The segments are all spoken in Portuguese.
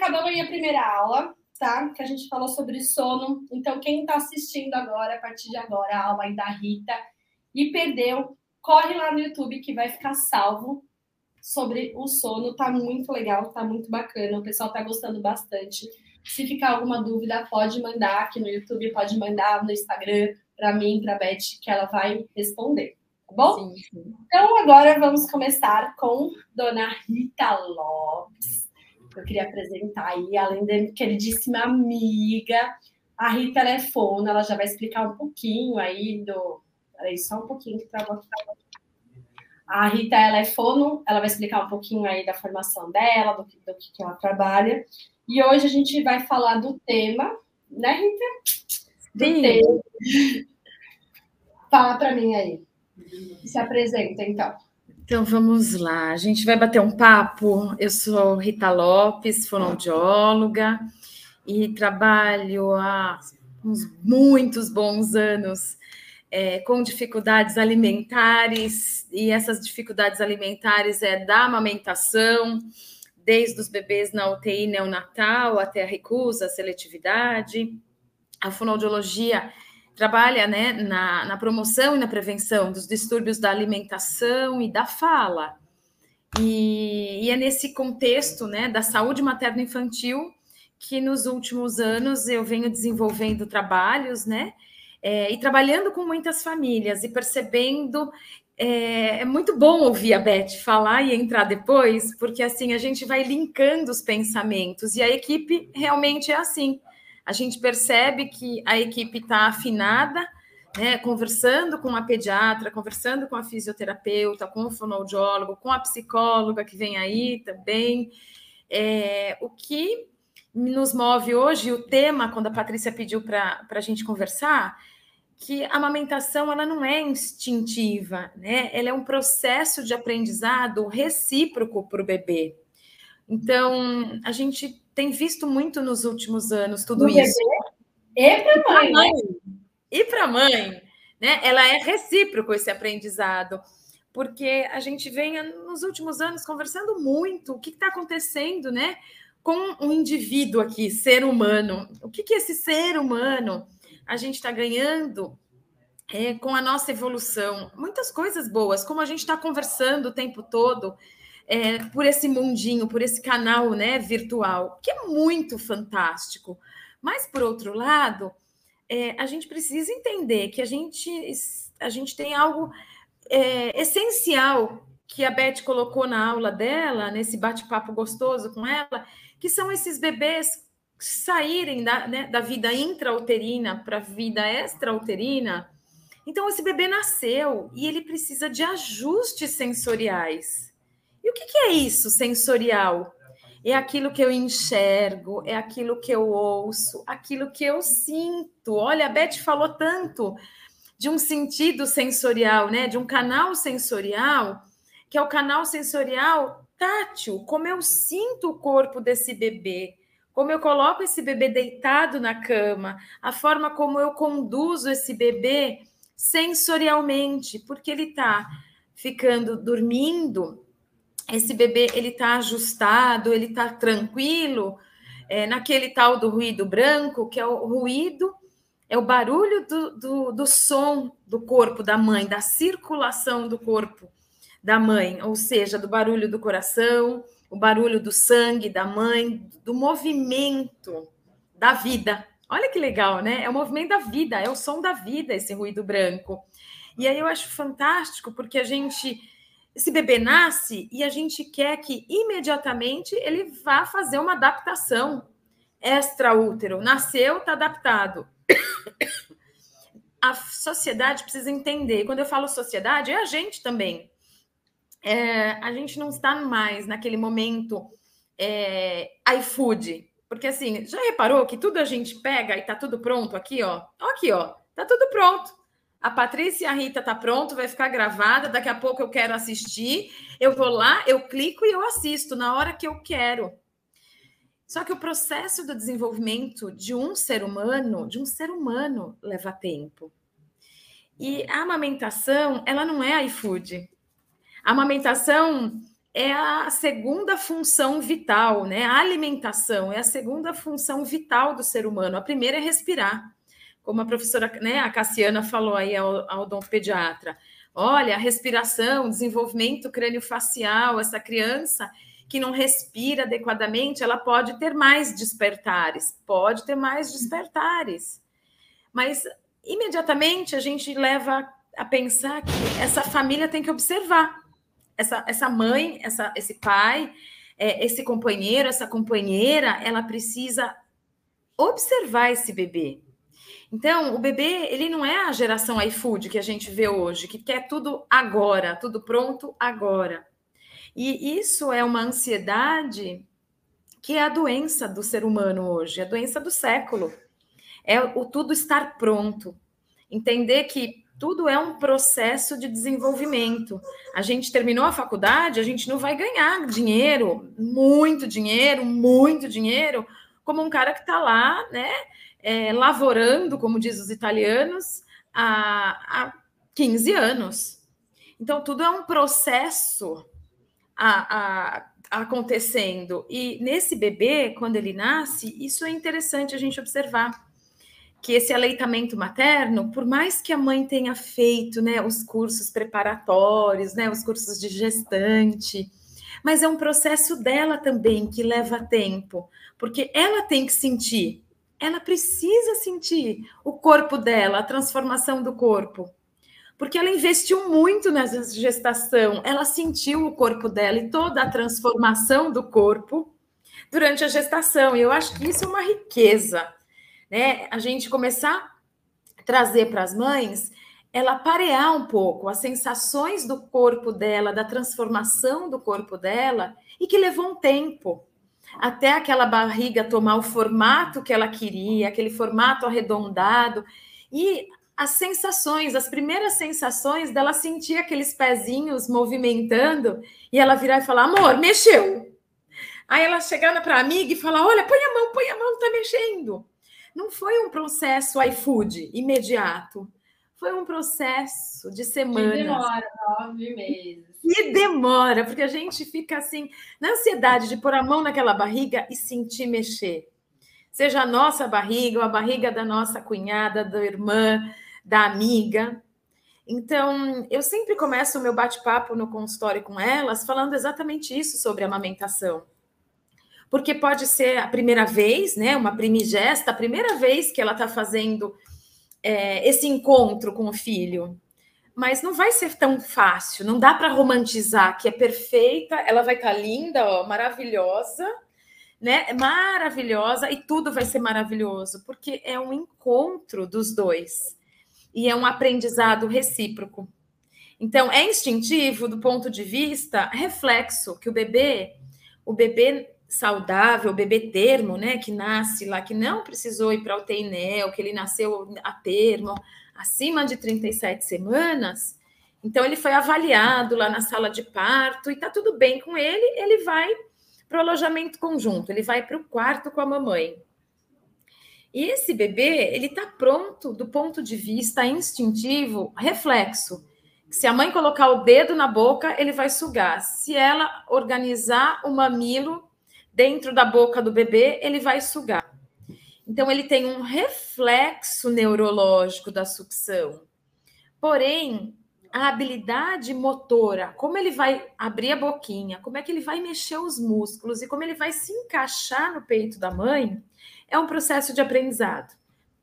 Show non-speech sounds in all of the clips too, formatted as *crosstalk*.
acabamos aí a primeira aula, tá? Que a gente falou sobre sono. Então, quem está assistindo agora, a partir de agora, a aula aí da Rita e perdeu, corre lá no YouTube que vai ficar salvo sobre o sono. Tá muito legal, tá muito bacana. O pessoal tá gostando bastante. Se ficar alguma dúvida, pode mandar aqui no YouTube, pode mandar no Instagram para mim, para Beth, que ela vai responder. Tá bom? Sim, sim. Então, agora vamos começar com Dona Rita Lopes. Eu queria apresentar aí, além da queridíssima amiga, a Rita ela é fono, ela já vai explicar um pouquinho aí do. Peraí, só um pouquinho que travou aqui. A Rita ela é fono, ela vai explicar um pouquinho aí da formação dela, do, do que ela trabalha. E hoje a gente vai falar do tema, né, Rita? Do Sim. tema. Fala para mim aí. Se apresenta, então. Então vamos lá, a gente vai bater um papo. Eu sou Rita Lopes, fonoaudióloga, e trabalho há uns muitos bons anos é, com dificuldades alimentares, e essas dificuldades alimentares é da amamentação, desde os bebês na UTI neonatal até a recusa, a seletividade. A fonoaudiologia trabalha né, na, na, promoção e na prevenção dos distúrbios da alimentação e da fala. E, e é nesse contexto né, da saúde materno-infantil que nos últimos anos eu venho desenvolvendo trabalhos, né? É, e trabalhando com muitas famílias e percebendo é, é, muito bom ouvir a Beth falar e entrar depois, porque assim a gente vai linkando os pensamentos e a equipe realmente é assim. A gente percebe que a equipe está afinada, né, conversando com a pediatra, conversando com a fisioterapeuta, com o fonoaudiólogo, com a psicóloga que vem aí também. É, o que nos move hoje, o tema, quando a Patrícia pediu para a gente conversar, que a amamentação ela não é instintiva, né? Ela é um processo de aprendizado recíproco para o bebê. Então, a gente tem visto muito nos últimos anos tudo isso. Bebê e para a mãe. mãe. E para a mãe, né? Ela é recíproco esse aprendizado, porque a gente vem nos últimos anos conversando muito o que está acontecendo, né? Com um indivíduo aqui, ser humano. O que, que esse ser humano? a gente está ganhando é, com a nossa evolução. Muitas coisas boas, como a gente está conversando o tempo todo é, por esse mundinho, por esse canal né, virtual, que é muito fantástico. Mas, por outro lado, é, a gente precisa entender que a gente, a gente tem algo é, essencial que a Beth colocou na aula dela, nesse bate-papo gostoso com ela, que são esses bebês saírem da, né, da vida intrauterina para a vida extrauterina. Então, esse bebê nasceu e ele precisa de ajustes sensoriais. E o que, que é isso, sensorial? É aquilo que eu enxergo, é aquilo que eu ouço, aquilo que eu sinto. Olha, a Beth falou tanto de um sentido sensorial, né? De um canal sensorial, que é o canal sensorial tátil, como eu sinto o corpo desse bebê, como eu coloco esse bebê deitado na cama, a forma como eu conduzo esse bebê sensorialmente, porque ele está ficando dormindo, esse bebê ele está ajustado, ele está tranquilo, é, naquele tal do ruído branco, que é o ruído, é o barulho do, do, do som do corpo da mãe, da circulação do corpo da mãe, ou seja, do barulho do coração, o barulho do sangue da mãe, do movimento da vida. Olha que legal, né? É o movimento da vida, é o som da vida, esse ruído branco. E aí eu acho fantástico, porque a gente. Esse bebê nasce e a gente quer que imediatamente ele vá fazer uma adaptação extraútero. Nasceu, está adaptado. A sociedade precisa entender. Quando eu falo sociedade, é a gente também é, a gente não está mais naquele momento é, iFood. Porque assim, já reparou que tudo a gente pega e tá tudo pronto aqui, ó? Aqui, ó. Tá tudo pronto. A Patrícia e a Rita tá pronto, vai ficar gravada. Daqui a pouco eu quero assistir. Eu vou lá, eu clico e eu assisto na hora que eu quero. Só que o processo do desenvolvimento de um ser humano, de um ser humano, leva tempo. E a amamentação, ela não é iFood. A amamentação é a segunda função vital, né? A alimentação é a segunda função vital do ser humano. A primeira é respirar. Como a professora, né, a Cassiana falou aí ao, ao pediatra. Olha, a respiração, desenvolvimento crânio-facial, essa criança que não respira adequadamente, ela pode ter mais despertares, pode ter mais despertares. Mas imediatamente a gente leva a pensar que essa família tem que observar essa, essa mãe, essa, esse pai, é, esse companheiro, essa companheira, ela precisa observar esse bebê. Então, o bebê, ele não é a geração iFood que a gente vê hoje, que quer tudo agora, tudo pronto agora. E isso é uma ansiedade que é a doença do ser humano hoje, a doença do século. É o tudo estar pronto. Entender que tudo é um processo de desenvolvimento. A gente terminou a faculdade, a gente não vai ganhar dinheiro, muito dinheiro, muito dinheiro, como um cara que está lá, né, é, lavorando, como diz os italianos, há, há 15 anos. Então, tudo é um processo a, a, acontecendo. E nesse bebê, quando ele nasce, isso é interessante a gente observar que esse aleitamento materno, por mais que a mãe tenha feito né, os cursos preparatórios, né, os cursos de gestante, mas é um processo dela também que leva tempo, porque ela tem que sentir, ela precisa sentir o corpo dela, a transformação do corpo. Porque ela investiu muito nessa gestação, ela sentiu o corpo dela e toda a transformação do corpo durante a gestação. E eu acho que isso é uma riqueza né? A gente começar a trazer para as mães ela parear um pouco as sensações do corpo dela, da transformação do corpo dela, e que levou um tempo até aquela barriga tomar o formato que ela queria, aquele formato arredondado, e as sensações, as primeiras sensações dela sentir aqueles pezinhos movimentando e ela virar e falar: amor, mexeu. Aí ela chegando para a amiga e falar: olha, põe a mão, põe a mão, tá mexendo. Não foi um processo iFood imediato. Foi um processo de semanas. Que demora nove meses. E demora, porque a gente fica assim, na ansiedade de pôr a mão naquela barriga e sentir mexer. Seja a nossa barriga, ou a barriga da nossa cunhada, da irmã, da amiga. Então, eu sempre começo o meu bate-papo no consultório com elas falando exatamente isso sobre amamentação porque pode ser a primeira vez, né? Uma primigesta, a primeira vez que ela está fazendo é, esse encontro com o filho. Mas não vai ser tão fácil, não dá para romantizar que é perfeita, ela vai estar tá linda, ó, maravilhosa, né? Maravilhosa e tudo vai ser maravilhoso, porque é um encontro dos dois e é um aprendizado recíproco. Então, é instintivo do ponto de vista reflexo que o bebê, o bebê saudável, bebê termo, né, que nasce lá, que não precisou ir para o TEINEL, que ele nasceu a termo, acima de 37 semanas, então ele foi avaliado lá na sala de parto e tá tudo bem com ele, ele vai para o alojamento conjunto, ele vai para o quarto com a mamãe. E esse bebê, ele tá pronto do ponto de vista instintivo, reflexo. Se a mãe colocar o dedo na boca, ele vai sugar. Se ela organizar o mamilo, dentro da boca do bebê, ele vai sugar. Então, ele tem um reflexo neurológico da sucção. Porém, a habilidade motora, como ele vai abrir a boquinha, como é que ele vai mexer os músculos e como ele vai se encaixar no peito da mãe, é um processo de aprendizado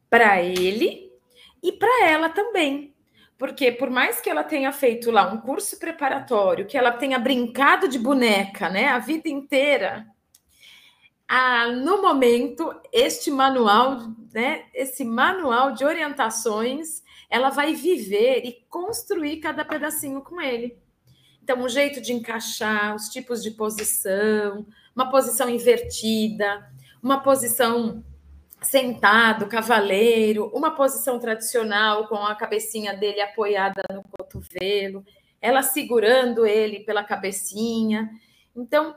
para ele e para ela também. Porque por mais que ela tenha feito lá um curso preparatório, que ela tenha brincado de boneca, né, a vida inteira, ah, no momento, este manual, né, esse manual de orientações, ela vai viver e construir cada pedacinho com ele. Então, o jeito de encaixar, os tipos de posição, uma posição invertida, uma posição sentado, cavaleiro, uma posição tradicional com a cabecinha dele apoiada no cotovelo, ela segurando ele pela cabecinha. Então,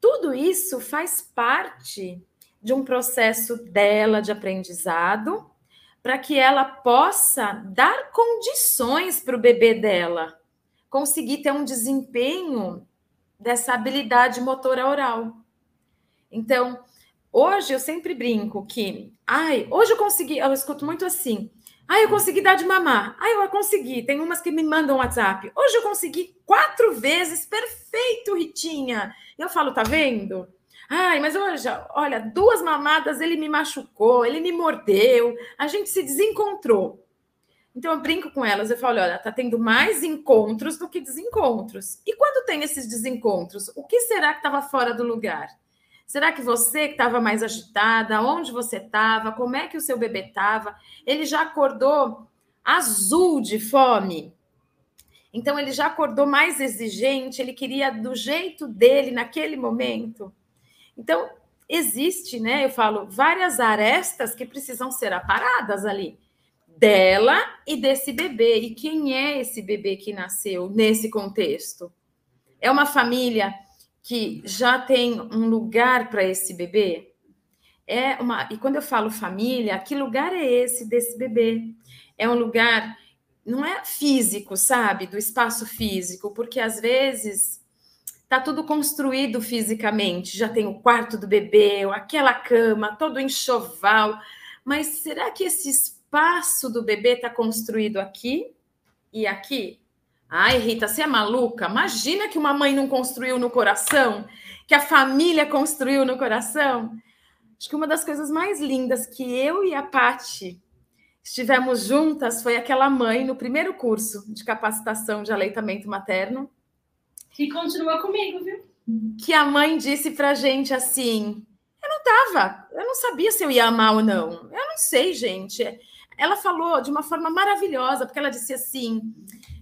tudo isso faz parte de um processo dela de aprendizado para que ela possa dar condições para o bebê dela conseguir ter um desempenho dessa habilidade motora oral. Então, hoje eu sempre brinco que, ai, hoje eu consegui, eu escuto muito assim, ai, eu consegui dar de mamar, ai, eu consegui, tem umas que me mandam WhatsApp, hoje eu consegui quatro vezes, perfeito, Ritinha. Eu falo, tá vendo? Ai, mas hoje, olha, duas mamadas ele me machucou, ele me mordeu, a gente se desencontrou. Então eu brinco com elas, eu falo, olha, tá tendo mais encontros do que desencontros. E quando tem esses desencontros, o que será que estava fora do lugar? Será que você que estava mais agitada, onde você estava, como é que o seu bebê estava? Ele já acordou azul de fome. Então ele já acordou mais exigente, ele queria do jeito dele naquele momento. Então existe, né? Eu falo várias arestas que precisam ser aparadas ali dela e desse bebê. E quem é esse bebê que nasceu nesse contexto? É uma família que já tem um lugar para esse bebê? É uma, e quando eu falo família, que lugar é esse desse bebê? É um lugar não é físico, sabe, do espaço físico, porque às vezes tá tudo construído fisicamente, já tem o quarto do bebê, aquela cama, todo enxoval, mas será que esse espaço do bebê está construído aqui e aqui. Ai, Rita, você é maluca? Imagina que uma mãe não construiu no coração, que a família construiu no coração. Acho que uma das coisas mais lindas que eu e a Pati estivemos juntas foi aquela mãe no primeiro curso de capacitação de aleitamento materno. Que continua comigo, viu? Que a mãe disse pra gente assim: eu não tava, eu não sabia se eu ia amar ou não. Eu não sei, gente ela falou de uma forma maravilhosa, porque ela disse assim: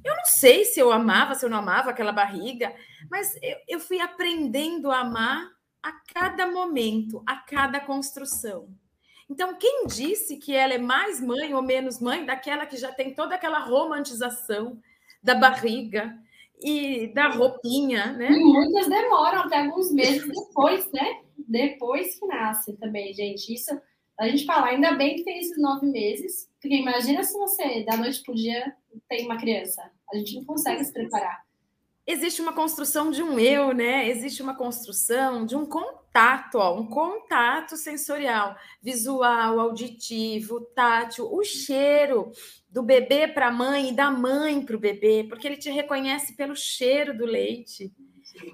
eu não sei se eu amava, se eu não amava aquela barriga, mas eu, eu fui aprendendo a amar a cada momento, a cada construção. Então, quem disse que ela é mais mãe ou menos mãe daquela que já tem toda aquela romantização da barriga e da roupinha, né? E muitas demoram até alguns meses depois, né? Depois que nasce também, gente. Isso a gente fala, ainda bem que tem esses nove meses, porque imagina se você, da noite para o dia, tem uma criança. A gente não consegue se preparar. Existe uma construção de um eu, né? Existe uma construção de um contato, ó, um contato sensorial, visual, auditivo, tátil, o cheiro do bebê para a mãe e da mãe para o bebê, porque ele te reconhece pelo cheiro do leite,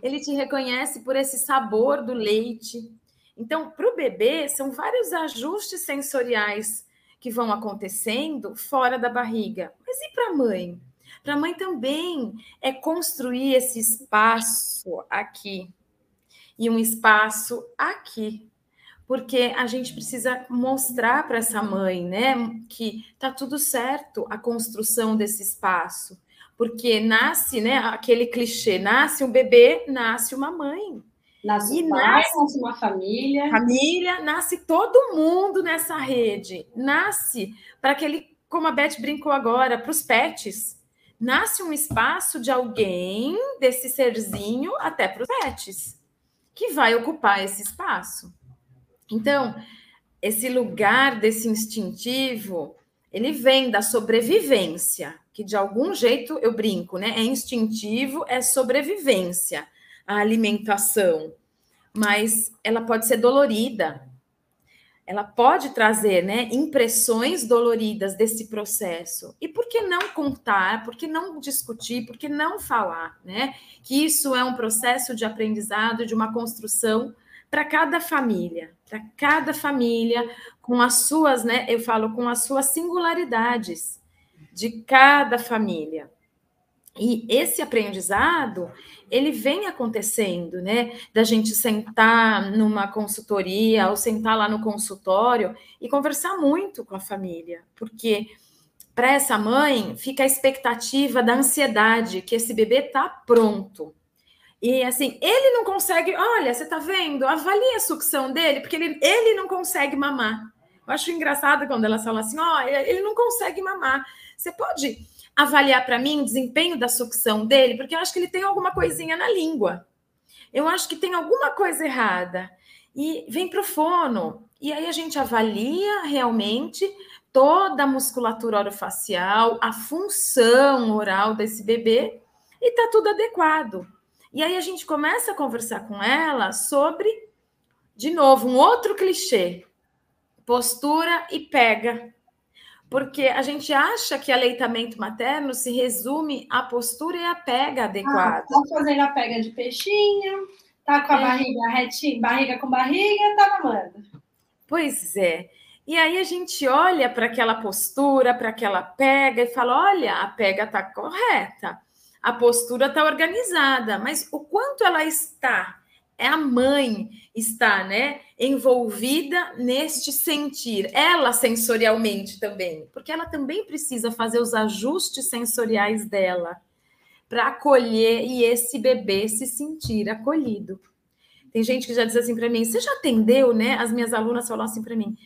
ele te reconhece por esse sabor do leite. Então, para o bebê, são vários ajustes sensoriais que vão acontecendo fora da barriga. Mas e para a mãe? Para a mãe também é construir esse espaço aqui e um espaço aqui. Porque a gente precisa mostrar para essa mãe, né, que tá tudo certo a construção desse espaço. Porque nasce, né, aquele clichê, nasce um bebê, nasce uma mãe. Nasce e pai, nasce, nasce uma família. Família, nasce todo mundo nessa rede. Nasce para aquele, como a Beth brincou agora, para os pets. Nasce um espaço de alguém, desse serzinho, até para os pets, que vai ocupar esse espaço. Então, esse lugar desse instintivo, ele vem da sobrevivência, que de algum jeito eu brinco, né? É instintivo, é sobrevivência a alimentação, mas ela pode ser dolorida. Ela pode trazer né, impressões doloridas desse processo. E por que não contar? Por que não discutir? Por que não falar? Né? Que isso é um processo de aprendizado, de uma construção para cada família, para cada família, com as suas, né? Eu falo com as suas singularidades de cada família. E esse aprendizado, ele vem acontecendo, né? Da gente sentar numa consultoria ou sentar lá no consultório e conversar muito com a família, porque para essa mãe fica a expectativa da ansiedade que esse bebê tá pronto. E assim, ele não consegue, olha, você tá vendo? Avalie a sucção dele, porque ele, ele não consegue mamar. Eu acho engraçado quando elas falam assim, ó, oh, ele não consegue mamar. Você pode avaliar para mim o desempenho da sucção dele, porque eu acho que ele tem alguma coisinha na língua. Eu acho que tem alguma coisa errada. E vem para o fono. E aí a gente avalia realmente toda a musculatura orofacial, a função oral desse bebê, e está tudo adequado. E aí a gente começa a conversar com ela sobre, de novo, um outro clichê: postura e pega. Porque a gente acha que aleitamento materno se resume à postura e à pega adequada. Ah, tá fazendo a pega de peixinho, tá com a é. barriga retinha, barriga com barriga, tá mamando. Pois é. E aí a gente olha para aquela postura, para aquela pega e fala: olha, a pega está correta a postura está organizada, mas o quanto ela está, é a mãe está, né, envolvida neste sentir, ela sensorialmente também, porque ela também precisa fazer os ajustes sensoriais dela para acolher e esse bebê se sentir acolhido. Tem gente que já diz assim para mim: você já atendeu, né? As minhas alunas falam assim para mim: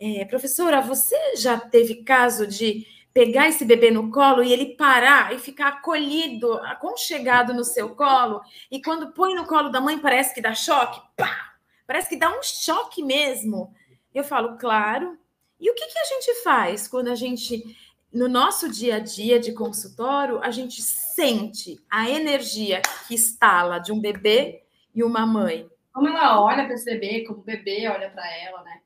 é, professora, você já teve caso de pegar esse bebê no colo e ele parar e ficar acolhido, aconchegado no seu colo, e quando põe no colo da mãe parece que dá choque, pá! Parece que dá um choque mesmo. Eu falo, claro. E o que, que a gente faz quando a gente, no nosso dia a dia de consultório, a gente sente a energia que instala de um bebê e uma mãe? Como ela olha para esse bebê, como o bebê olha para ela, né?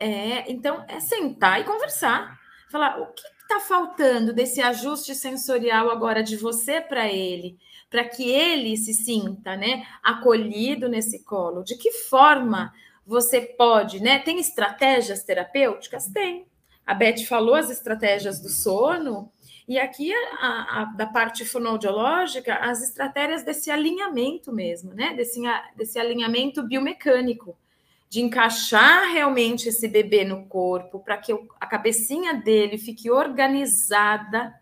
É, então é sentar e conversar. Falar, o que está faltando desse ajuste sensorial agora de você para ele, para que ele se sinta, né, acolhido nesse colo? De que forma você pode, né? Tem estratégias terapêuticas? Tem. A Beth falou as estratégias do sono, e aqui a, a, da parte fonoaudiológica, as estratégias desse alinhamento mesmo, né? Desse, desse alinhamento biomecânico de encaixar realmente esse bebê no corpo, para que a cabecinha dele fique organizada,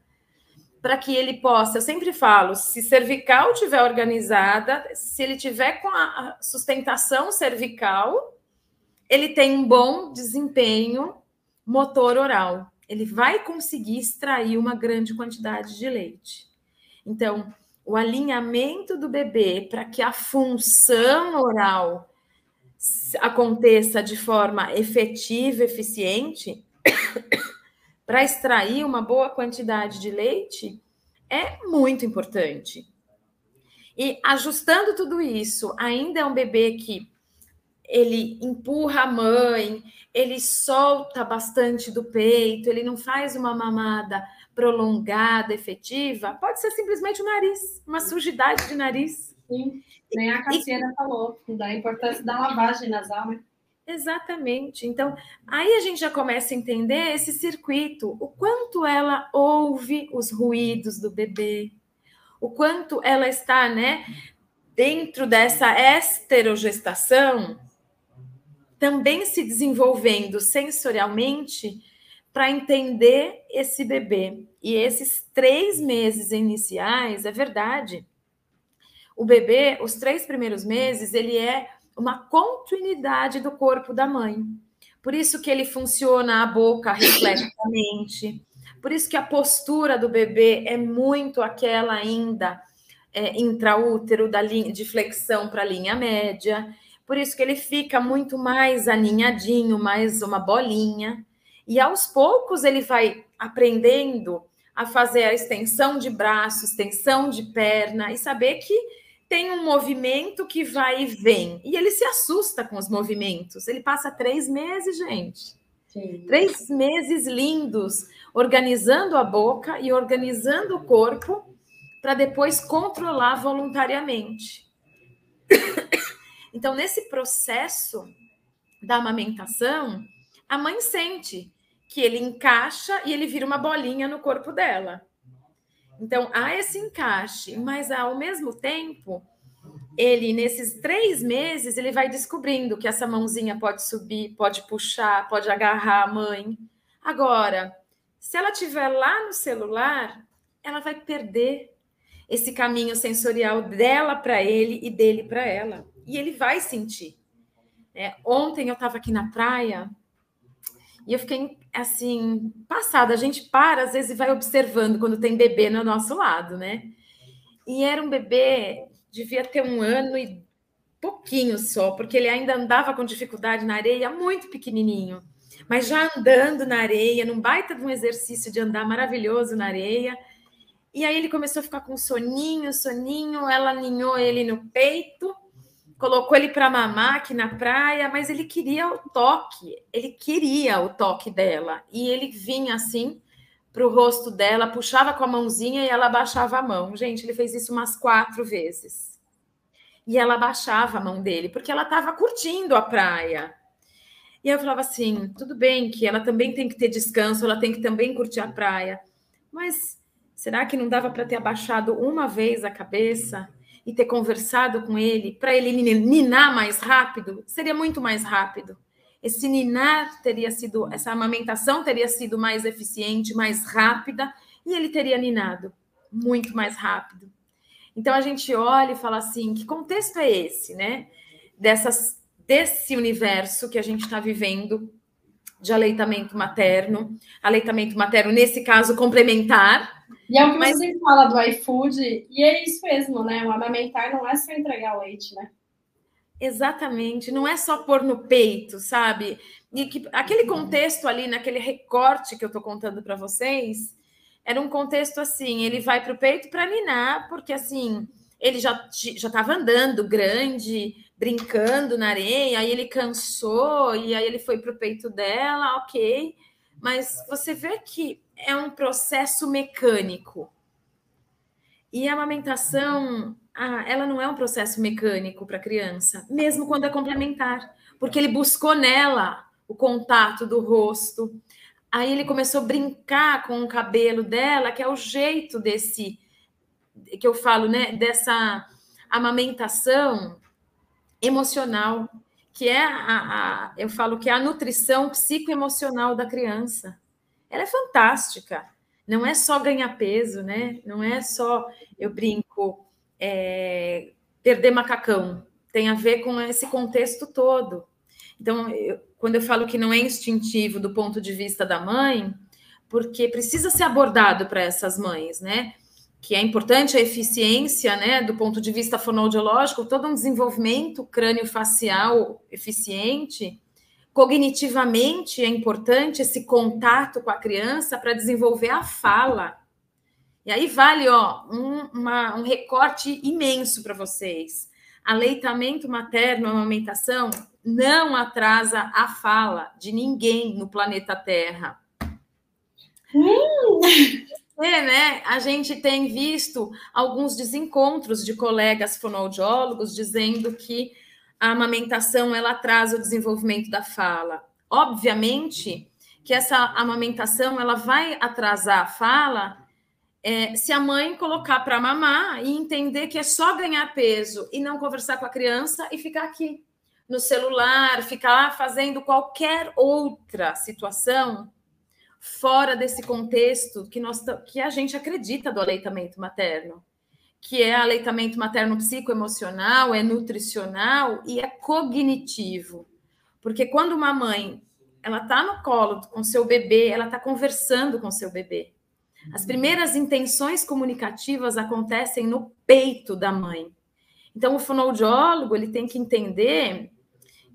para que ele possa, eu sempre falo, se cervical tiver organizada, se ele tiver com a sustentação cervical, ele tem um bom desempenho motor oral. Ele vai conseguir extrair uma grande quantidade de leite. Então, o alinhamento do bebê para que a função oral aconteça de forma efetiva, eficiente, *coughs* para extrair uma boa quantidade de leite, é muito importante. E ajustando tudo isso, ainda é um bebê que ele empurra a mãe, ele solta bastante do peito, ele não faz uma mamada prolongada, efetiva, pode ser simplesmente o nariz, uma sujidade de nariz. Sim. Nem a Cassiana e... falou da importância da lavagem nasal, né? Exatamente. Então, aí a gente já começa a entender esse circuito, o quanto ela ouve os ruídos do bebê, o quanto ela está, né, dentro dessa esterogestação, também se desenvolvendo sensorialmente para entender esse bebê. E esses três meses iniciais, é verdade, o bebê, os três primeiros meses, ele é uma continuidade do corpo da mãe. Por isso que ele funciona a boca reflexamente. Por isso que a postura do bebê é muito aquela ainda é, intraútero da linha de flexão para a linha média. Por isso que ele fica muito mais aninhadinho, mais uma bolinha. E aos poucos ele vai aprendendo a fazer a extensão de braço, extensão de perna e saber que tem um movimento que vai e vem. E ele se assusta com os movimentos. Ele passa três meses, gente. Sim. Três meses lindos, organizando a boca e organizando o corpo para depois controlar voluntariamente. Então, nesse processo da amamentação, a mãe sente que ele encaixa e ele vira uma bolinha no corpo dela. Então, há esse encaixe, mas ao mesmo tempo, ele, nesses três meses, ele vai descobrindo que essa mãozinha pode subir, pode puxar, pode agarrar a mãe. Agora, se ela estiver lá no celular, ela vai perder esse caminho sensorial dela para ele e dele para ela. E ele vai sentir. É, ontem eu estava aqui na praia e eu fiquei assim, passada. A gente para, às vezes, e vai observando quando tem bebê no nosso lado, né? E era um bebê, devia ter um ano e pouquinho só, porque ele ainda andava com dificuldade na areia, muito pequenininho. Mas já andando na areia, num baita de um exercício de andar maravilhoso na areia. E aí ele começou a ficar com soninho, soninho, ela aninhou ele no peito, colocou ele para mamar aqui na praia, mas ele queria o toque, ele queria o toque dela. E ele vinha assim para o rosto dela, puxava com a mãozinha e ela baixava a mão. Gente, ele fez isso umas quatro vezes. E ela baixava a mão dele, porque ela estava curtindo a praia. E eu falava assim: tudo bem que ela também tem que ter descanso, ela tem que também curtir a praia, mas será que não dava para ter abaixado uma vez a cabeça e ter conversado com ele para ele ninar mais rápido? Seria muito mais rápido esse ninar teria sido, essa amamentação teria sido mais eficiente, mais rápida, e ele teria ninado muito mais rápido. Então a gente olha e fala assim: que contexto é esse, né? Dessas, desse universo que a gente está vivendo de aleitamento materno, aleitamento materno, nesse caso, complementar. E é o que mas... você fala do iFood, e é isso mesmo, né? O amamentar não é só entregar o leite, né? Exatamente, não é só pôr no peito, sabe? E que aquele contexto ali, naquele recorte que eu estou contando para vocês, era um contexto assim: ele vai para o peito para ninar, porque assim, ele já já estava andando grande, brincando na areia, aí ele cansou e aí ele foi para o peito dela, ok. Mas você vê que é um processo mecânico. E a amamentação ah, ela não é um processo mecânico para a criança, mesmo quando é complementar, porque ele buscou nela o contato do rosto. Aí ele começou a brincar com o cabelo dela, que é o jeito desse que eu falo, né, dessa amamentação emocional, que é a, a eu falo que é a nutrição psicoemocional da criança. Ela é fantástica. Não é só ganhar peso, né? Não é só eu brinco é, perder macacão, tem a ver com esse contexto todo. Então, eu, quando eu falo que não é instintivo do ponto de vista da mãe, porque precisa ser abordado para essas mães, né? Que é importante a eficiência, né, do ponto de vista fonoaudiológico, todo um desenvolvimento crânio-facial eficiente. Cognitivamente é importante esse contato com a criança para desenvolver a fala. E aí vale ó, um, uma, um recorte imenso para vocês. Aleitamento materno, amamentação, não atrasa a fala de ninguém no planeta Terra. Hum. É, né? A gente tem visto alguns desencontros de colegas fonoaudiólogos dizendo que a amamentação ela atrasa o desenvolvimento da fala. Obviamente que essa amamentação ela vai atrasar a fala é, se a mãe colocar para mamar e entender que é só ganhar peso e não conversar com a criança e ficar aqui no celular, ficar fazendo qualquer outra situação fora desse contexto que, nós, que a gente acredita do aleitamento materno, que é aleitamento materno psicoemocional, é nutricional e é cognitivo. Porque quando uma mãe ela está no colo com seu bebê, ela está conversando com seu bebê. As primeiras intenções comunicativas acontecem no peito da mãe. Então, o fonoaudiólogo ele tem que entender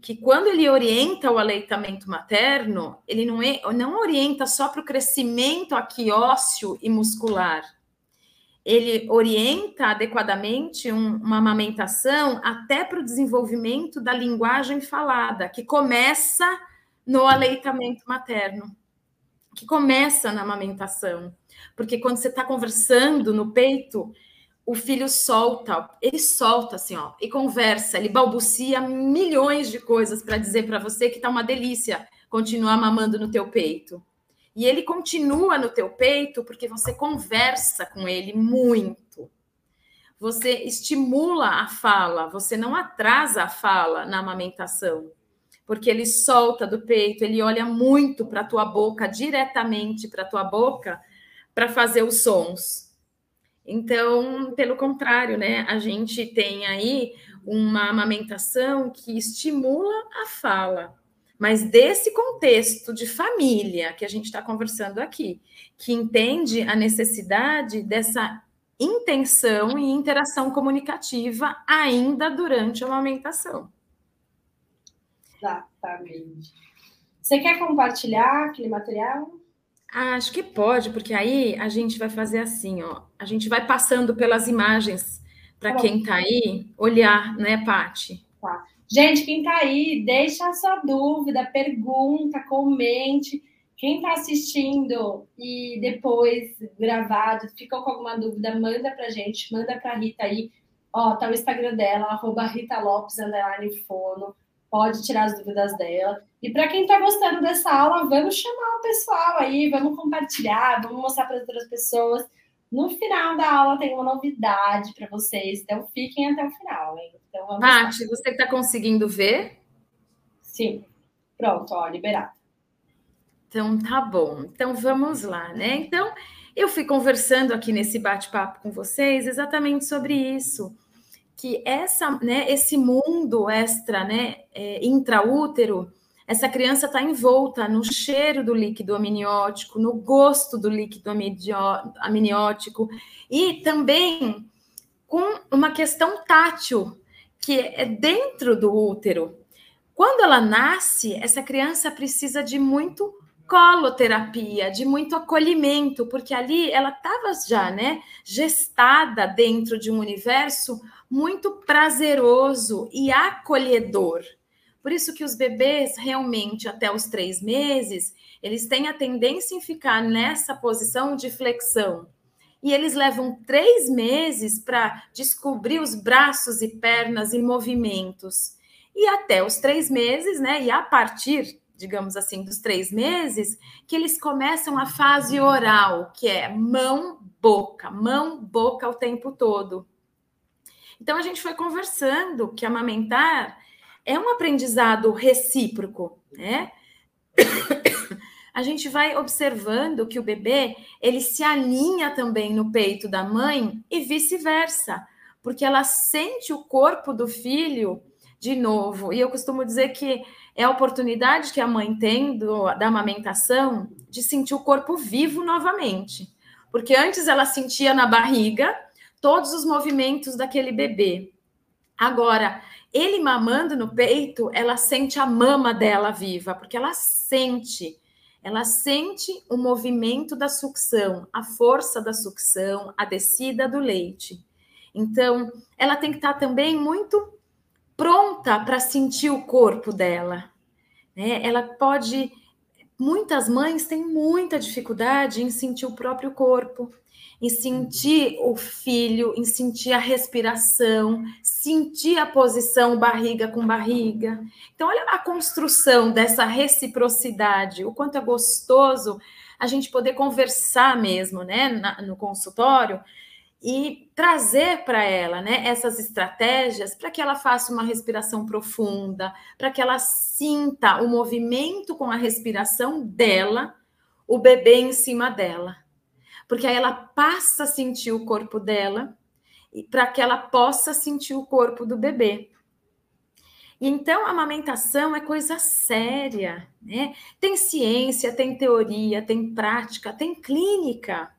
que quando ele orienta o aleitamento materno, ele não, é, não orienta só para o crescimento aqui ósseo e muscular. Ele orienta adequadamente um, uma amamentação até para o desenvolvimento da linguagem falada, que começa no aleitamento materno, que começa na amamentação. Porque quando você está conversando no peito, o filho solta, ele solta assim, ó, e conversa, ele balbucia milhões de coisas para dizer para você que tá uma delícia continuar mamando no teu peito. E ele continua no teu peito porque você conversa com ele muito. Você estimula a fala, você não atrasa a fala na amamentação. Porque ele solta do peito, ele olha muito para tua boca, diretamente para tua boca, para fazer os sons. Então, pelo contrário, né, a gente tem aí uma amamentação que estimula a fala, mas desse contexto de família que a gente está conversando aqui, que entende a necessidade dessa intenção e interação comunicativa ainda durante a amamentação. Exatamente. Você quer compartilhar aquele material? Acho que pode, porque aí a gente vai fazer assim, ó. A gente vai passando pelas imagens para tá quem está aí olhar, né, Pati? Tá. Gente, quem está aí, deixa a sua dúvida, pergunta, comente. Quem está assistindo e depois gravado, ficou com alguma dúvida, manda para gente, manda para Rita aí. Ó, tá o Instagram dela, arroba Rita Lopes, underline fono. Pode tirar as dúvidas dela. E para quem está gostando dessa aula, vamos chamar o pessoal aí, vamos compartilhar, vamos mostrar para outras pessoas. No final da aula tem uma novidade para vocês, então fiquem até o final, hein? Então, vamos Paty, você está conseguindo ver? Sim. Pronto, ó, liberado. Então, tá bom. Então, vamos lá, né? Então, eu fui conversando aqui nesse bate-papo com vocês exatamente sobre isso, que essa, né, esse mundo extra, né, é, intraútero, essa criança está envolta no cheiro do líquido amniótico, no gosto do líquido amniótico e também com uma questão tátil, que é dentro do útero. Quando ela nasce, essa criança precisa de muito coloterapia, de muito acolhimento, porque ali ela estava já, né, gestada dentro de um universo muito prazeroso e acolhedor. Por isso que os bebês realmente até os três meses eles têm a tendência em ficar nessa posição de flexão. E eles levam três meses para descobrir os braços e pernas em movimentos. E até os três meses, né? E a partir digamos assim, dos três meses, que eles começam a fase oral, que é mão-boca, mão-boca o tempo todo. Então a gente foi conversando que amamentar é um aprendizado recíproco, né? *coughs* A gente vai observando que o bebê ele se alinha também no peito da mãe e vice-versa, porque ela sente o corpo do filho de novo. E eu costumo dizer que é a oportunidade que a mãe tem do, da amamentação de sentir o corpo vivo novamente. Porque antes ela sentia na barriga todos os movimentos daquele bebê. Agora, ele mamando no peito, ela sente a mama dela viva, porque ela sente, ela sente o movimento da sucção, a força da sucção, a descida do leite. Então, ela tem que estar também muito pronta para sentir o corpo dela. Né? Ela pode. Muitas mães têm muita dificuldade em sentir o próprio corpo, em sentir o filho, em sentir a respiração, sentir a posição barriga com barriga. Então, olha a construção dessa reciprocidade, o quanto é gostoso a gente poder conversar mesmo, né, no consultório, e trazer para ela né, essas estratégias para que ela faça uma respiração profunda, para que ela sinta o movimento com a respiração dela, o bebê em cima dela. Porque aí ela passa a sentir o corpo dela para que ela possa sentir o corpo do bebê. Então a amamentação é coisa séria, né? Tem ciência, tem teoria, tem prática, tem clínica.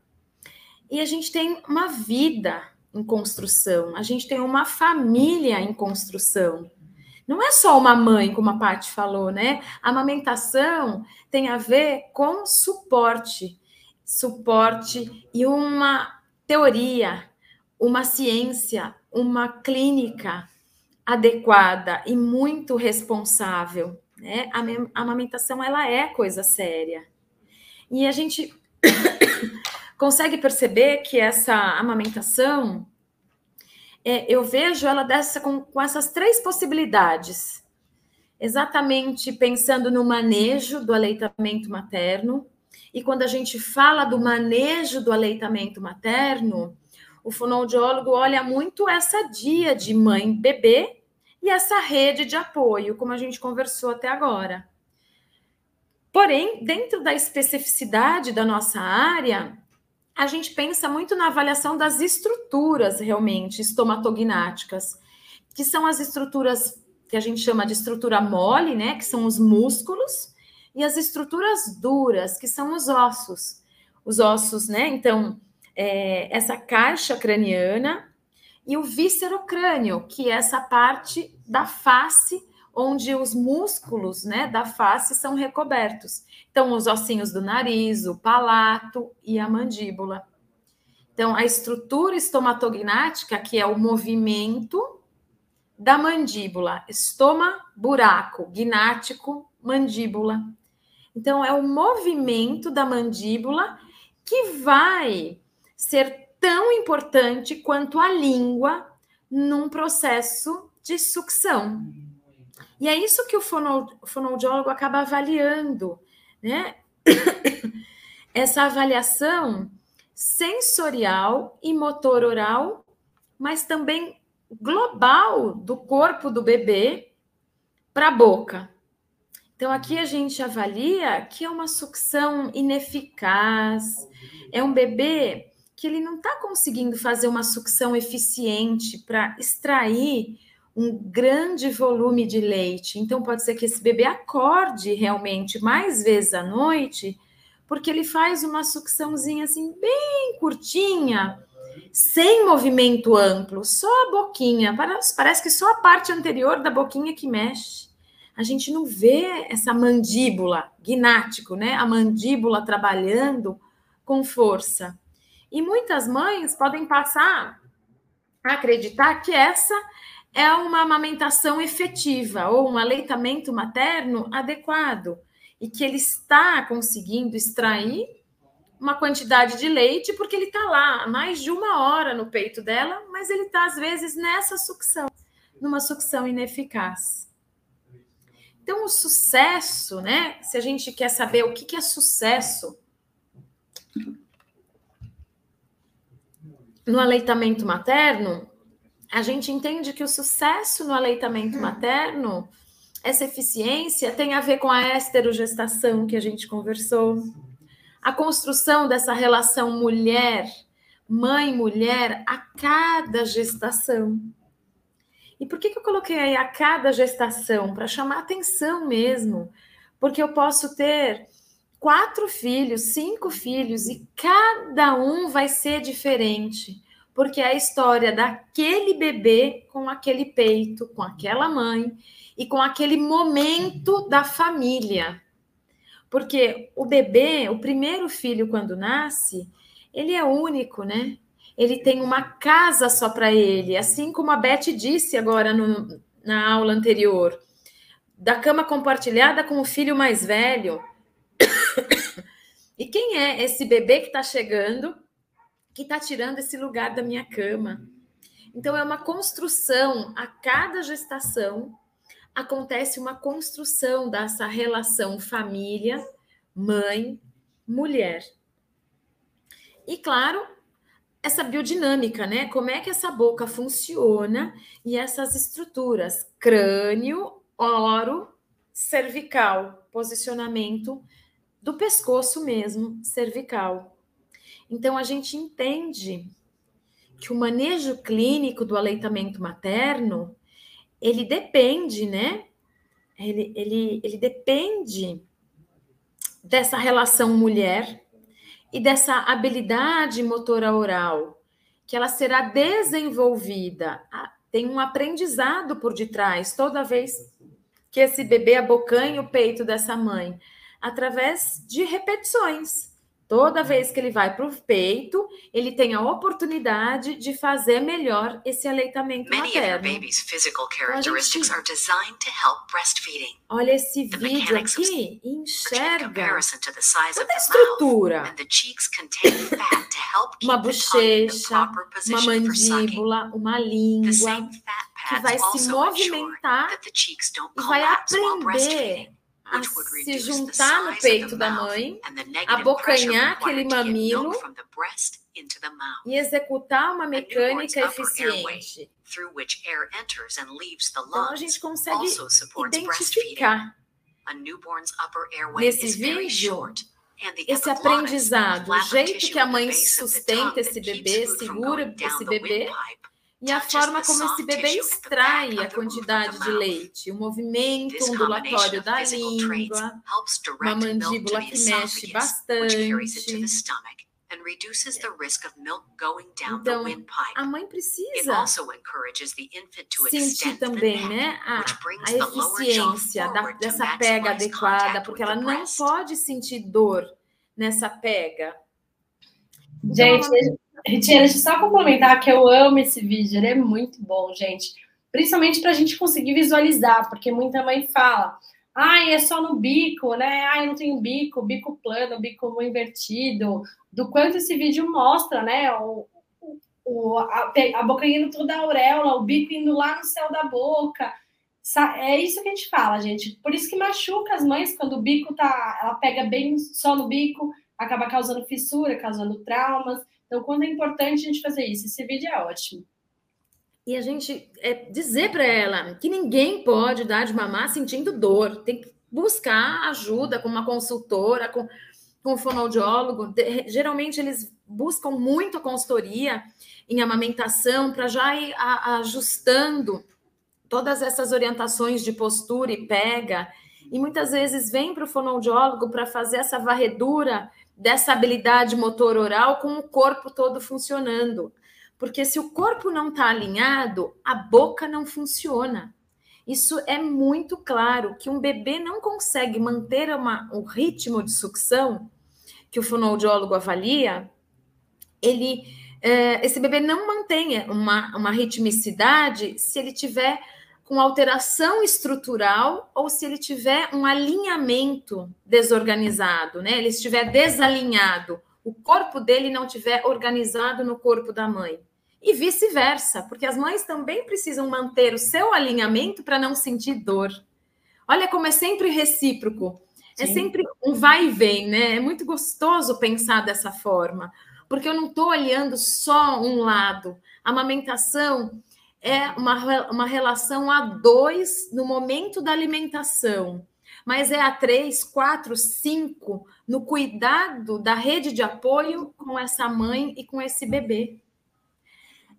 E a gente tem uma vida em construção, a gente tem uma família em construção. Não é só uma mãe, como a Paty falou, né? A amamentação tem a ver com suporte, suporte e uma teoria, uma ciência, uma clínica adequada e muito responsável, né? A amamentação ela é coisa séria. E a gente consegue perceber que essa amamentação, é, eu vejo ela dessa com, com essas três possibilidades. Exatamente pensando no manejo do aleitamento materno. E quando a gente fala do manejo do aleitamento materno, o fonoaudiólogo olha muito essa dia de mãe-bebê e essa rede de apoio, como a gente conversou até agora. Porém, dentro da especificidade da nossa área, a gente pensa muito na avaliação das estruturas realmente estomatognáticas, que são as estruturas que a gente chama de estrutura mole, né, que são os músculos, e as estruturas duras, que são os ossos. Os ossos, né? Então, é, essa caixa craniana e o víscerocrânio, que é essa parte da face onde os músculos né, da face são recobertos. Então, os ossinhos do nariz, o palato e a mandíbula. Então, a estrutura estomatognática, que é o movimento da mandíbula, estoma, buraco, gnático, mandíbula. Então, é o movimento da mandíbula que vai ser tão importante quanto a língua num processo de sucção. E é isso que o fonoaudiólogo acaba avaliando, né? *coughs* Essa avaliação sensorial e motor oral, mas também global do corpo do bebê para a boca. Então, aqui a gente avalia que é uma sucção ineficaz, é um bebê que ele não está conseguindo fazer uma sucção eficiente para extrair um grande volume de leite. Então, pode ser que esse bebê acorde realmente mais vezes à noite, porque ele faz uma sucçãozinha assim, bem curtinha, sem movimento amplo, só a boquinha. Parece que só a parte anterior da boquinha que mexe a gente não vê essa mandíbula, gnático, né? A mandíbula trabalhando com força. E muitas mães podem passar a acreditar que essa é uma amamentação efetiva ou um aleitamento materno adequado e que ele está conseguindo extrair uma quantidade de leite porque ele está lá mais de uma hora no peito dela, mas ele está às vezes nessa sucção, numa sucção ineficaz. Então, o sucesso, né? Se a gente quer saber o que, é sucesso no aleitamento materno, a gente entende que o sucesso no aleitamento materno, essa eficiência, tem a ver com a esterogestação que a gente conversou, a construção dessa relação mulher, mãe-mulher a cada gestação. E por que, que eu coloquei aí a cada gestação? Para chamar atenção mesmo. Porque eu posso ter quatro filhos, cinco filhos, e cada um vai ser diferente. Porque é a história daquele bebê com aquele peito, com aquela mãe e com aquele momento da família. Porque o bebê, o primeiro filho, quando nasce, ele é único, né? ele tem uma casa só para ele, assim como a Beth disse agora no, na aula anterior, da cama compartilhada com o filho mais velho. *coughs* e quem é esse bebê que está chegando, que está tirando esse lugar da minha cama? Então, é uma construção, a cada gestação acontece uma construção dessa relação família, mãe, mulher. E claro, essa biodinâmica, né? Como é que essa boca funciona e essas estruturas, crânio, oro, cervical, posicionamento do pescoço mesmo, cervical. Então a gente entende que o manejo clínico do aleitamento materno, ele depende, né? Ele, ele, ele depende dessa relação mulher e dessa habilidade motora oral, que ela será desenvolvida. Ah, tem um aprendizado por detrás toda vez que esse bebê abocanha o peito dessa mãe, através de repetições. Toda vez que ele vai para o peito, ele tem a oportunidade de fazer melhor esse aleitamento materno. Olha esse vídeo aqui e enxerga toda a estrutura. uma bochecha, uma mandíbula, uma língua que vai se movimentar e vai aprender se juntar no peito da mãe, abocanhar aquele mamilo e executar uma mecânica eficiente. Então a gente consegue identificar nesse vídeo esse aprendizado, o jeito que a mãe sustenta esse bebê, segura esse bebê e a forma como esse bebê extrai a quantidade de leite, o movimento ondulatório da língua, uma mandíbula que mexe bastante, and reduces the risk of milk going down então, the windpipe. A mãe precisa It also encourages the infant to sentir também, né, a, a eficiência da, dessa pega adequada, porque ela não pode sentir dor nessa pega. Gente, Ritinha, deixa eu só complementar que eu amo esse vídeo, ele é muito bom, gente. Principalmente para a gente conseguir visualizar, porque muita mãe fala, ai, é só no bico, né? Ai, não tem bico, bico plano, bico invertido, do quanto esse vídeo mostra, né? O, o, a, a boca indo toda a auréola, o bico indo lá no céu da boca. É isso que a gente fala, gente. Por isso que machuca as mães quando o bico tá. Ela pega bem só no bico, acaba causando fissura, causando traumas. Então, quando é importante a gente fazer isso? Esse vídeo é ótimo. E a gente é, dizer para ela que ninguém pode dar de mamar sentindo dor. Tem que buscar ajuda com uma consultora, com com o fonoaudiólogo, geralmente eles buscam muito a consultoria em amamentação para já ir a, ajustando todas essas orientações de postura e pega, e muitas vezes vem para o fonoaudiólogo para fazer essa varredura dessa habilidade motor oral com o corpo todo funcionando. Porque se o corpo não está alinhado, a boca não funciona. Isso é muito claro que um bebê não consegue manter uma, o ritmo de sucção que o fonoaudiólogo avalia, ele, é, esse bebê não mantém uma, uma ritmicidade se ele tiver com alteração estrutural ou se ele tiver um alinhamento desorganizado, né? Ele estiver desalinhado, o corpo dele não tiver organizado no corpo da mãe e vice-versa, porque as mães também precisam manter o seu alinhamento para não sentir dor. Olha como é sempre recíproco. É sempre um vai e vem, né? É muito gostoso pensar dessa forma, porque eu não estou olhando só um lado. A amamentação é uma, uma relação a dois no momento da alimentação, mas é a três, quatro, cinco no cuidado da rede de apoio com essa mãe e com esse bebê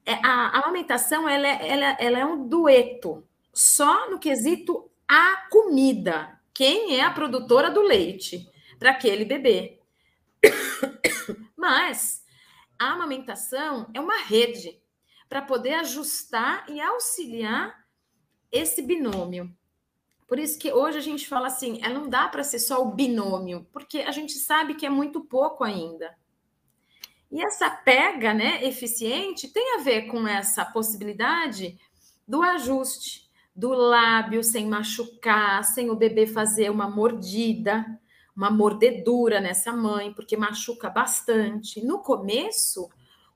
é, a, a amamentação ela é, ela, ela é um dueto, só no quesito a comida. Quem é a produtora do leite para aquele bebê? *coughs* Mas a amamentação é uma rede para poder ajustar e auxiliar esse binômio. Por isso que hoje a gente fala assim, é, não dá para ser só o binômio, porque a gente sabe que é muito pouco ainda. E essa pega né, eficiente tem a ver com essa possibilidade do ajuste do lábio sem machucar, sem o bebê fazer uma mordida, uma mordedura nessa mãe, porque machuca bastante. No começo,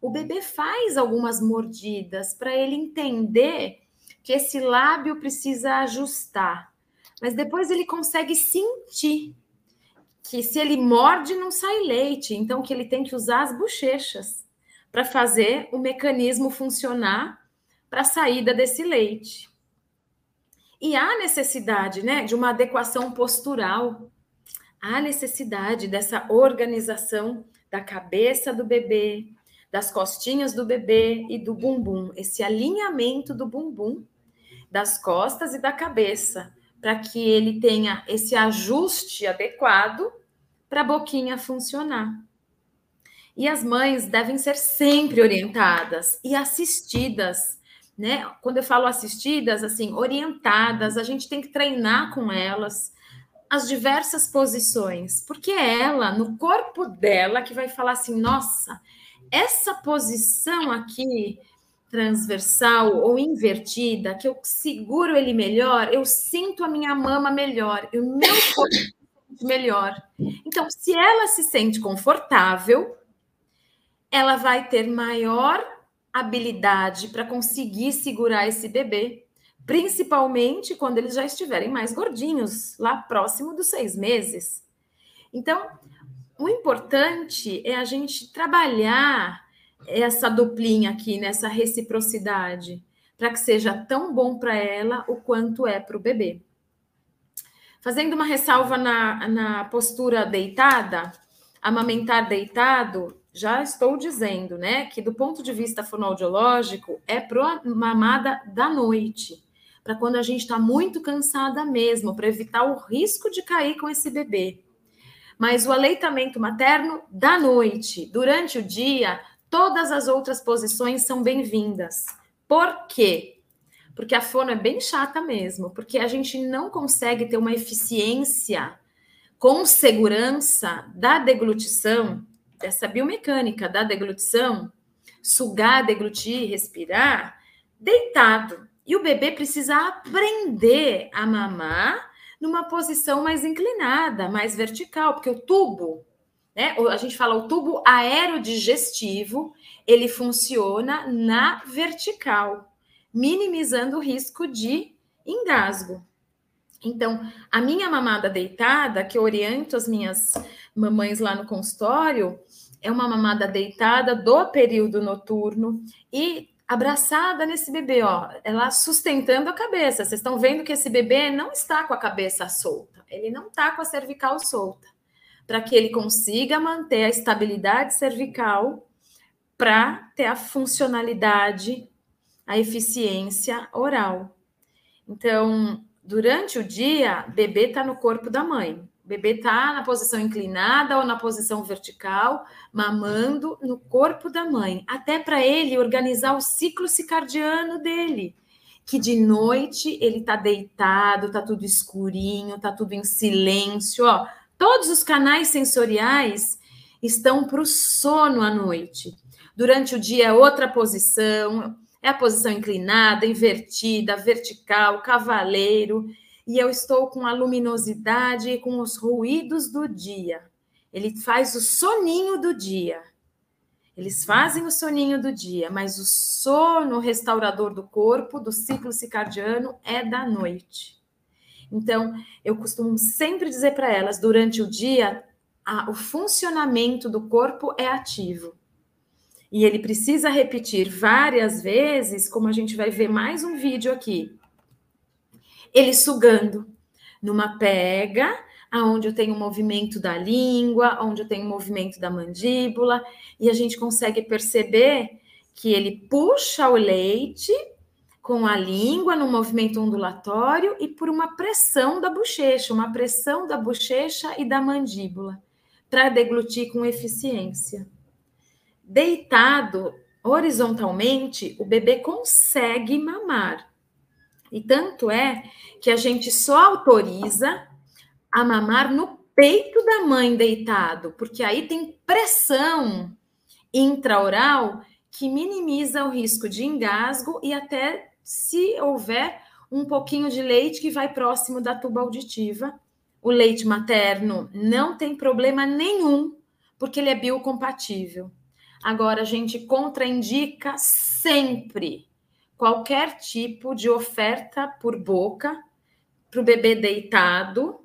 o bebê faz algumas mordidas para ele entender que esse lábio precisa ajustar. Mas depois ele consegue sentir que se ele morde, não sai leite, então que ele tem que usar as bochechas para fazer o mecanismo funcionar para a saída desse leite. E há necessidade né, de uma adequação postural, há necessidade dessa organização da cabeça do bebê, das costinhas do bebê e do bumbum, esse alinhamento do bumbum, das costas e da cabeça, para que ele tenha esse ajuste adequado para a boquinha funcionar. E as mães devem ser sempre orientadas e assistidas, né? Quando eu falo assistidas, assim, orientadas, a gente tem que treinar com elas as diversas posições, porque é ela, no corpo dela, que vai falar assim: nossa, essa posição aqui transversal ou invertida, que eu seguro ele melhor, eu sinto a minha mama melhor, e o meu corpo melhor. Então, se ela se sente confortável, ela vai ter maior habilidade para conseguir segurar esse bebê, principalmente quando eles já estiverem mais gordinhos, lá próximo dos seis meses. Então, o importante é a gente trabalhar essa duplinha aqui, nessa reciprocidade, para que seja tão bom para ela o quanto é para o bebê. Fazendo uma ressalva na, na postura deitada, amamentar deitado, já estou dizendo, né, que do ponto de vista fonoaudiológico, é para mamada da noite, para quando a gente está muito cansada mesmo, para evitar o risco de cair com esse bebê. Mas o aleitamento materno da noite, durante o dia, todas as outras posições são bem-vindas. Por quê? Porque a fono é bem chata mesmo, porque a gente não consegue ter uma eficiência com segurança da deglutição, dessa biomecânica da deglutição, sugar, deglutir, respirar, deitado. E o bebê precisa aprender a mamar numa posição mais inclinada, mais vertical, porque o tubo, né? A gente fala o tubo aerodigestivo, ele funciona na vertical, minimizando o risco de engasgo. Então, a minha mamada deitada, que eu oriento as minhas mamães lá no consultório, é uma mamada deitada do período noturno e abraçada nesse bebê, ó, ela sustentando a cabeça. Vocês estão vendo que esse bebê não está com a cabeça solta, ele não está com a cervical solta, para que ele consiga manter a estabilidade cervical para ter a funcionalidade, a eficiência oral. Então, durante o dia, bebê está no corpo da mãe. Bebê está na posição inclinada ou na posição vertical, mamando no corpo da mãe, até para ele organizar o ciclo circadiano dele. Que de noite ele está deitado, está tudo escurinho, está tudo em silêncio. Ó. Todos os canais sensoriais estão para o sono à noite. Durante o dia é outra posição, é a posição inclinada, invertida, vertical, cavaleiro e eu estou com a luminosidade e com os ruídos do dia. Ele faz o soninho do dia. Eles fazem o soninho do dia, mas o sono restaurador do corpo, do ciclo circadiano, é da noite. Então, eu costumo sempre dizer para elas, durante o dia, a, o funcionamento do corpo é ativo. E ele precisa repetir várias vezes, como a gente vai ver mais um vídeo aqui ele sugando numa pega, aonde eu tenho o movimento da língua, onde eu tenho o movimento da mandíbula, e a gente consegue perceber que ele puxa o leite com a língua no movimento ondulatório e por uma pressão da bochecha, uma pressão da bochecha e da mandíbula, para deglutir com eficiência. Deitado horizontalmente, o bebê consegue mamar. E tanto é que a gente só autoriza a mamar no peito da mãe deitado, porque aí tem pressão intraoral que minimiza o risco de engasgo e até se houver um pouquinho de leite que vai próximo da tuba auditiva. O leite materno não tem problema nenhum, porque ele é biocompatível. Agora, a gente contraindica sempre qualquer tipo de oferta por boca para o bebê deitado.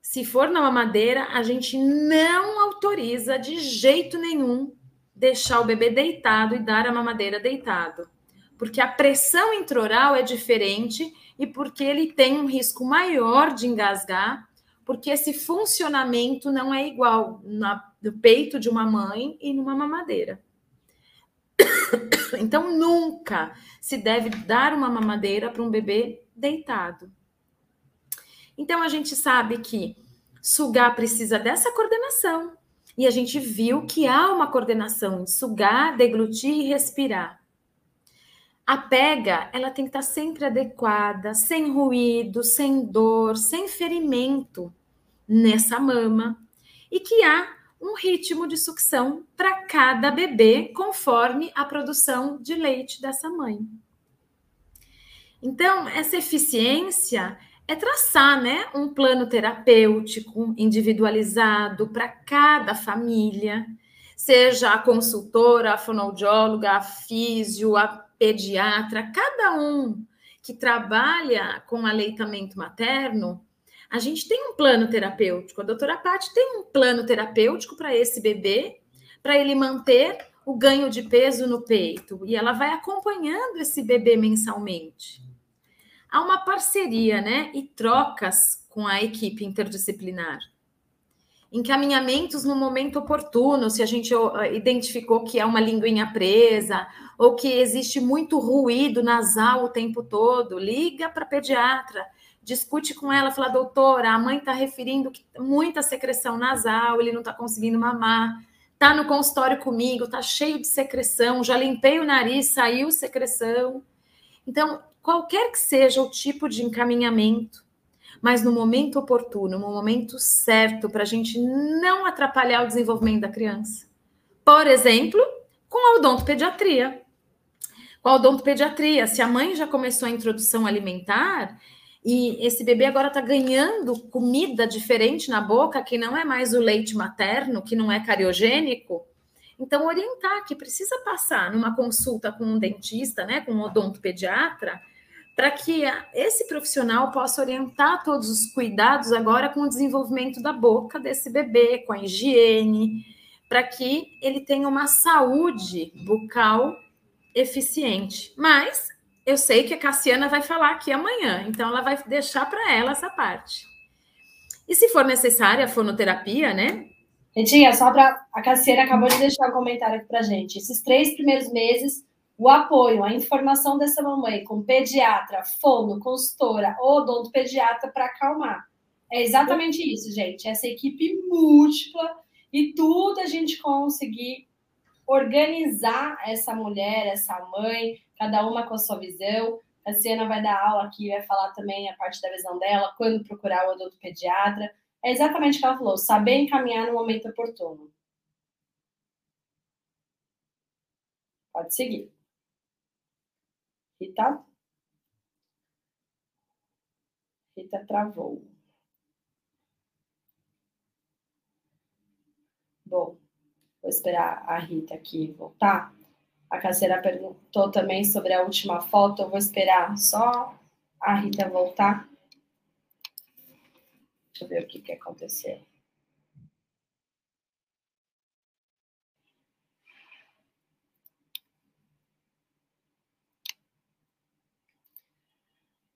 Se for na mamadeira, a gente não autoriza de jeito nenhum deixar o bebê deitado e dar a mamadeira deitado, porque a pressão intraoral é diferente e porque ele tem um risco maior de engasgar, porque esse funcionamento não é igual na, no peito de uma mãe e numa mamadeira. *coughs* Então, nunca se deve dar uma mamadeira para um bebê deitado. Então, a gente sabe que sugar precisa dessa coordenação. E a gente viu que há uma coordenação em sugar, deglutir e respirar. A pega, ela tem que estar sempre adequada, sem ruído, sem dor, sem ferimento nessa mama. E que há um ritmo de sucção para cada bebê, conforme a produção de leite dessa mãe. Então, essa eficiência é traçar né, um plano terapêutico individualizado para cada família, seja a consultora, a fonoaudióloga, a físio, a pediatra, cada um que trabalha com aleitamento materno a gente tem um plano terapêutico. A doutora Paty tem um plano terapêutico para esse bebê, para ele manter o ganho de peso no peito. E ela vai acompanhando esse bebê mensalmente. Há uma parceria, né? E trocas com a equipe interdisciplinar. Encaminhamentos no momento oportuno, se a gente identificou que é uma linguinha presa ou que existe muito ruído nasal o tempo todo, liga para pediatra discute com ela, fala, doutora, a mãe está referindo que muita secreção nasal, ele não está conseguindo mamar, tá no consultório comigo, tá cheio de secreção, já limpei o nariz, saiu secreção. Então, qualquer que seja o tipo de encaminhamento, mas no momento oportuno, no momento certo, para a gente não atrapalhar o desenvolvimento da criança. Por exemplo, com a odontopediatria. Com a odontopediatria, se a mãe já começou a introdução alimentar e esse bebê agora está ganhando comida diferente na boca, que não é mais o leite materno, que não é cariogênico, então orientar que precisa passar numa consulta com um dentista, né, com um odontopediatra, para que esse profissional possa orientar todos os cuidados agora com o desenvolvimento da boca desse bebê, com a higiene, para que ele tenha uma saúde bucal eficiente. Mas eu sei que a Cassiana vai falar aqui amanhã, então ela vai deixar para ela essa parte. E se for necessária a fonoterapia, né? Retinha, só para. A Cassiana acabou de deixar um comentário aqui para gente. Esses três primeiros meses o apoio, a informação dessa mamãe com pediatra, fono, consultora ou odontopediatra para acalmar. É exatamente isso, gente. Essa equipe múltipla e tudo a gente conseguir organizar essa mulher, essa mãe, cada uma com a sua visão. A Siena vai dar aula aqui, vai falar também a parte da visão dela, quando procurar o odontopediatra. É exatamente o que ela falou, saber encaminhar no momento oportuno. Pode seguir. Rita? Rita travou. Bom, vou esperar a Rita aqui voltar. A Caseira perguntou também sobre a última foto. Eu vou esperar só a Rita voltar. Deixa eu ver o que, que aconteceu.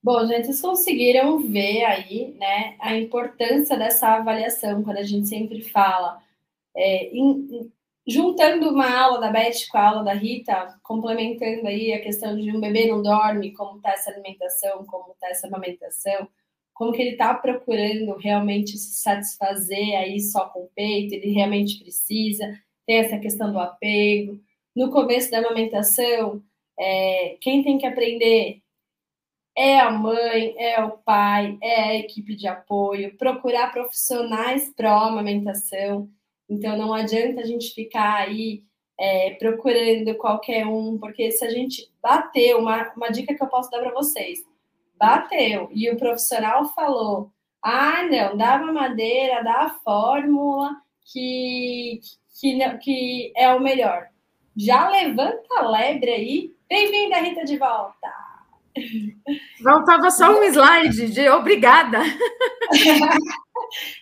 Bom, gente, vocês conseguiram ver aí, né, a importância dessa avaliação, quando a gente sempre fala, é, em, juntando uma aula da Beth com a aula da Rita, complementando aí a questão de um bebê não dorme, como está essa alimentação, como está essa amamentação, como que ele está procurando realmente se satisfazer aí só com o peito, ele realmente precisa, tem essa questão do apego. No começo da amamentação, é, quem tem que aprender é a mãe, é o pai, é a equipe de apoio, procurar profissionais pró-amamentação. Então, não adianta a gente ficar aí é, procurando qualquer um, porque se a gente bateu, uma, uma dica que eu posso dar para vocês, bateu e o profissional falou, ah, não, dá madeira, dá a fórmula que, que, que é o melhor. Já levanta a lebre aí. Bem-vinda, Rita, de volta! Faltava só um slide de obrigada. *laughs*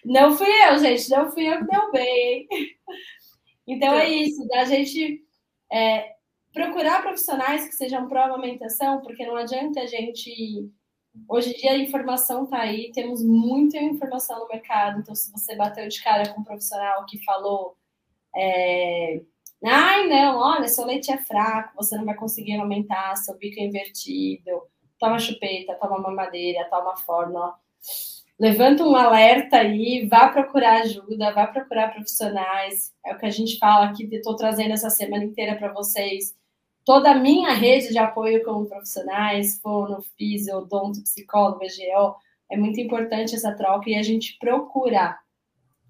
Não fui eu, gente, não fui eu que deu bem. Então é isso, da gente é, procurar profissionais que sejam pró-amamentação, porque não adianta a gente. Hoje em dia a informação está aí, temos muita informação no mercado, então se você bateu de cara com um profissional que falou. É, Ai, não, olha, seu leite é fraco, você não vai conseguir aumentar, seu bico é invertido, toma chupeta, toma mamadeira, toma fórmula. Levanta um alerta aí, vá procurar ajuda, vá procurar profissionais. É o que a gente fala aqui, estou trazendo essa semana inteira para vocês. Toda a minha rede de apoio como profissionais, fono, físio, odonto, psicólogo, EGO, é muito importante essa troca e a gente procurar.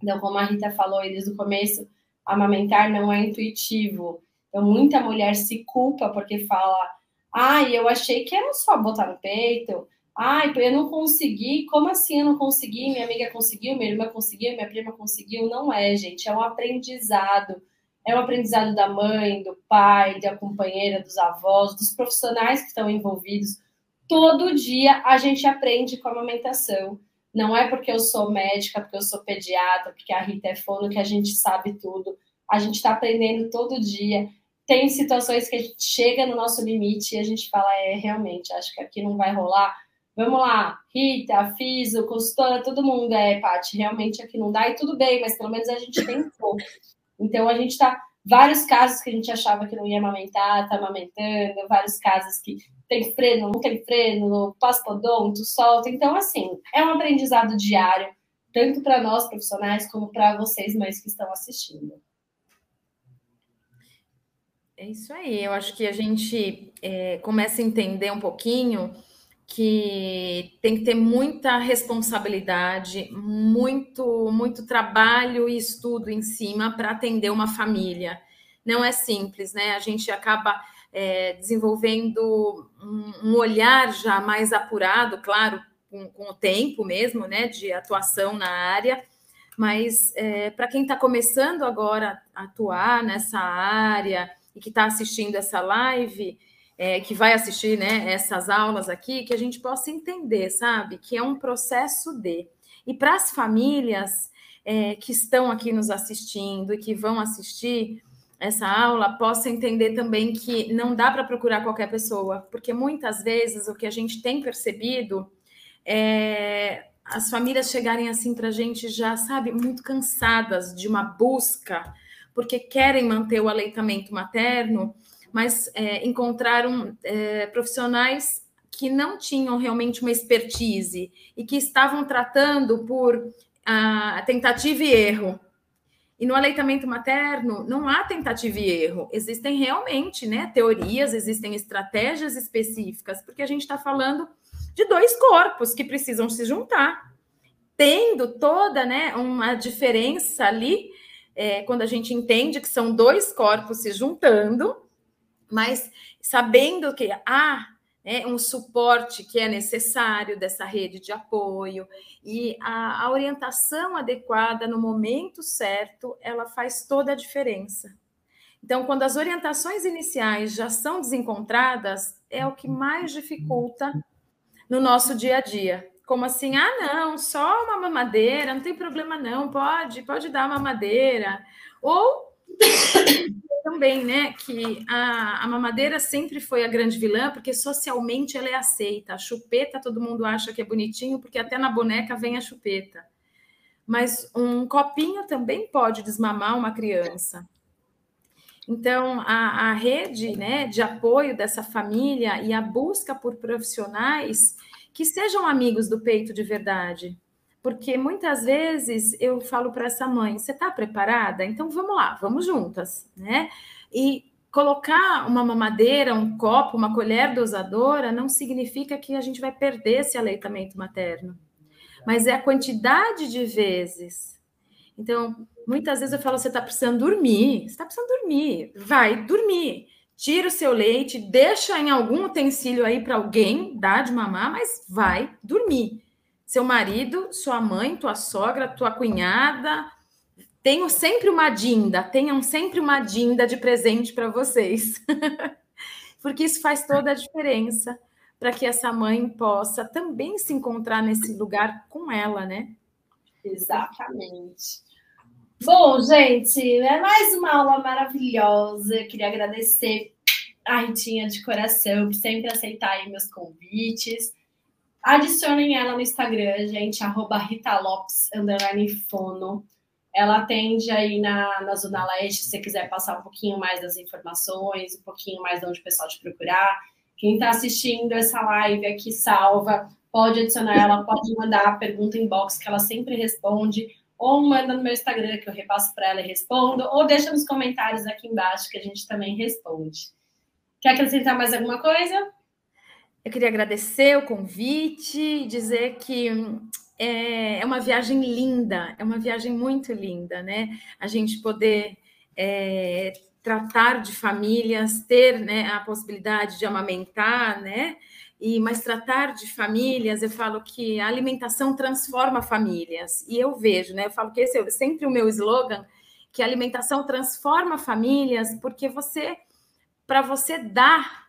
Então, como a Rita falou aí desde o começo, amamentar não é intuitivo. Então, muita mulher se culpa porque fala: ai, eu achei que era só botar no peito. Ai, eu não consegui. Como assim eu não consegui? Minha amiga conseguiu, minha irmã conseguiu, minha prima conseguiu. Não é, gente. É um aprendizado. É um aprendizado da mãe, do pai, da companheira, dos avós, dos profissionais que estão envolvidos. Todo dia a gente aprende com a amamentação. Não é porque eu sou médica, porque eu sou pediatra, porque a Rita é fono que a gente sabe tudo. A gente está aprendendo todo dia. Tem situações que a gente chega no nosso limite e a gente fala, é, realmente, acho que aqui não vai rolar. Vamos lá, Rita, Fiso, consultora, todo mundo é, Paty, realmente aqui não dá e tudo bem, mas pelo menos a gente tentou. Então a gente está vários casos que a gente achava que não ia amamentar, tá amamentando, vários casos que tem freno, não tem freno, paspodonto, solta. Então, assim, é um aprendizado diário, tanto para nós profissionais como para vocês, mães que estão assistindo. É isso aí. Eu acho que a gente é, começa a entender um pouquinho que tem que ter muita responsabilidade, muito, muito trabalho e estudo em cima para atender uma família. Não é simples, né? A gente acaba é, desenvolvendo um, olhar já mais apurado, claro, com, com, o tempo mesmo, né, de atuação na área. Mas é, para quem está começando agora a atuar nessa área e que está assistindo essa live, é, que vai assistir né, essas aulas aqui, que a gente possa entender, sabe, que é um processo de. E para as famílias é, que estão aqui nos assistindo e que vão assistir essa aula, possa entender também que não dá para procurar qualquer pessoa, porque muitas vezes o que a gente tem percebido é as famílias chegarem assim para a gente já, sabe, muito cansadas de uma busca, porque querem manter o aleitamento materno mas é, encontraram é, profissionais que não tinham realmente uma expertise e que estavam tratando por a, tentativa e erro. E no aleitamento materno não há tentativa e erro, existem realmente né, teorias, existem estratégias específicas, porque a gente está falando de dois corpos que precisam se juntar, tendo toda né, uma diferença ali, é, quando a gente entende que são dois corpos se juntando, mas sabendo que há né, um suporte que é necessário dessa rede de apoio e a, a orientação adequada no momento certo, ela faz toda a diferença. Então, quando as orientações iniciais já são desencontradas, é o que mais dificulta no nosso dia a dia. Como assim? Ah, não, só uma mamadeira, não tem problema não, pode, pode dar mamadeira. Ou também, né, que a, a, mamadeira sempre foi a grande vilã, porque socialmente ela é aceita. A chupeta todo mundo acha que é bonitinho, porque até na boneca vem a chupeta. Mas um copinho também pode desmamar uma criança. Então, a, a rede né, de apoio dessa família e a busca por profissionais que sejam amigos do peito de verdade, porque muitas vezes eu falo para essa mãe: você está preparada? Então vamos lá, vamos juntas, né? E colocar uma mamadeira, um copo, uma colher dosadora não significa que a gente vai perder esse aleitamento materno, mas é a quantidade de vezes. Então, muitas vezes eu falo: você está precisando dormir, você está precisando dormir, vai dormir. Tira o seu leite, deixa em algum utensílio aí para alguém dar de mamar, mas vai dormir seu marido, sua mãe, tua sogra, tua cunhada. Tenham sempre uma dinda, tenham sempre uma dinda de presente para vocês. *laughs* Porque isso faz toda a diferença para que essa mãe possa também se encontrar nesse lugar com ela, né? Exatamente. Bom, gente, é mais uma aula maravilhosa. queria agradecer a Ritinha de coração por sempre aceitar meus convites. Adicionem ela no Instagram, gente, arroba Rita Lopes, fono. Ela atende aí na, na Zona Leste, se você quiser passar um pouquinho mais das informações, um pouquinho mais de onde o pessoal te procurar. Quem está assistindo essa live aqui salva, pode adicionar ela, pode mandar a pergunta inbox que ela sempre responde, ou manda no meu Instagram que eu repasso para ela e respondo, ou deixa nos comentários aqui embaixo que a gente também responde. Quer acrescentar mais alguma coisa? Eu queria agradecer o convite, dizer que é, é uma viagem linda, é uma viagem muito linda, né? A gente poder é, tratar de famílias, ter né, a possibilidade de amamentar, né? E, mas tratar de famílias, eu falo que a alimentação transforma famílias. E eu vejo, né? Eu falo que esse é sempre o meu slogan, que a alimentação transforma famílias, porque você, para você dar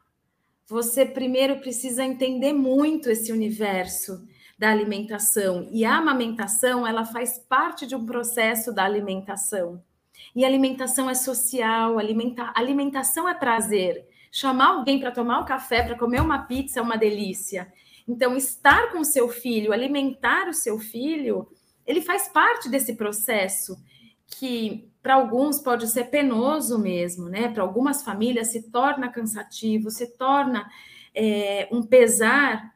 você primeiro precisa entender muito esse universo da alimentação. E a amamentação, ela faz parte de um processo da alimentação. E alimentação é social, alimenta... alimentação é prazer. Chamar alguém para tomar um café, para comer uma pizza é uma delícia. Então, estar com o seu filho, alimentar o seu filho, ele faz parte desse processo que para alguns pode ser penoso mesmo, né? Para algumas famílias se torna cansativo, se torna é, um pesar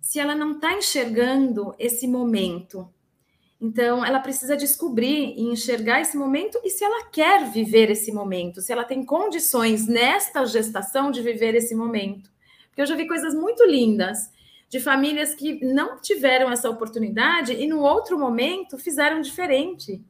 se ela não está enxergando esse momento. Então, ela precisa descobrir e enxergar esse momento e se ela quer viver esse momento, se ela tem condições nesta gestação de viver esse momento. Porque eu já vi coisas muito lindas de famílias que não tiveram essa oportunidade e no outro momento fizeram diferente.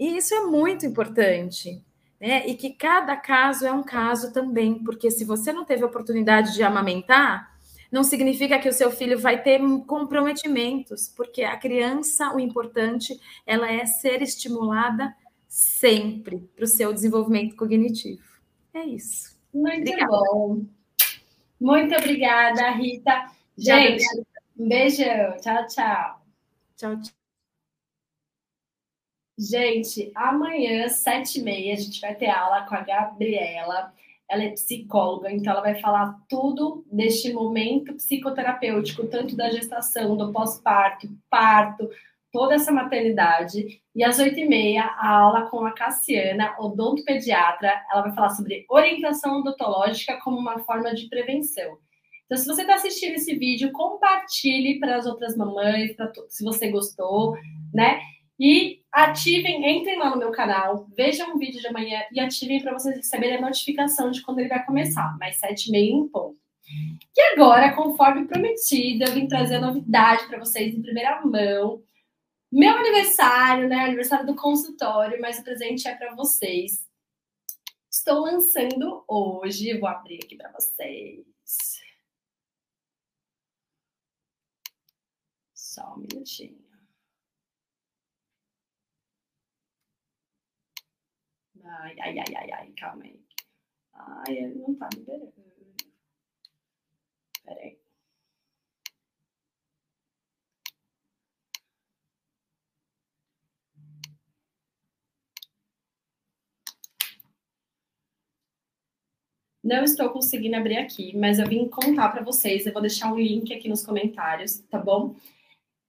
E isso é muito importante. Né? E que cada caso é um caso também, porque se você não teve oportunidade de amamentar, não significa que o seu filho vai ter comprometimentos, porque a criança, o importante, ela é ser estimulada sempre para o seu desenvolvimento cognitivo. É isso. Muito obrigada. bom. Muito obrigada, Rita. Gente, um beijo. Tchau, tchau. Tchau, tchau. Gente, amanhã, sete e meia, a gente vai ter aula com a Gabriela. Ela é psicóloga, então ela vai falar tudo deste momento psicoterapêutico, tanto da gestação, do pós-parto, parto, toda essa maternidade. E às oito e meia, a aula com a Cassiana, odontopediatra. Ela vai falar sobre orientação odontológica como uma forma de prevenção. Então, se você está assistindo esse vídeo, compartilhe para as outras mamães, se você gostou, né? E ativem, entrem lá no meu canal, vejam o vídeo de amanhã e ativem para vocês receberem a notificação de quando ele vai começar, mais sete e meia em ponto. E agora, conforme prometido, eu vim trazer a novidade para vocês em primeira mão. Meu aniversário, né? Aniversário do consultório, mas o presente é para vocês. Estou lançando hoje, vou abrir aqui para vocês. Só um minutinho. Ai, ai, ai, ai, ai, calma aí. Ai, ele não tá liberando. Peraí. Não estou conseguindo abrir aqui, mas eu vim contar para vocês. Eu vou deixar um link aqui nos comentários, tá bom?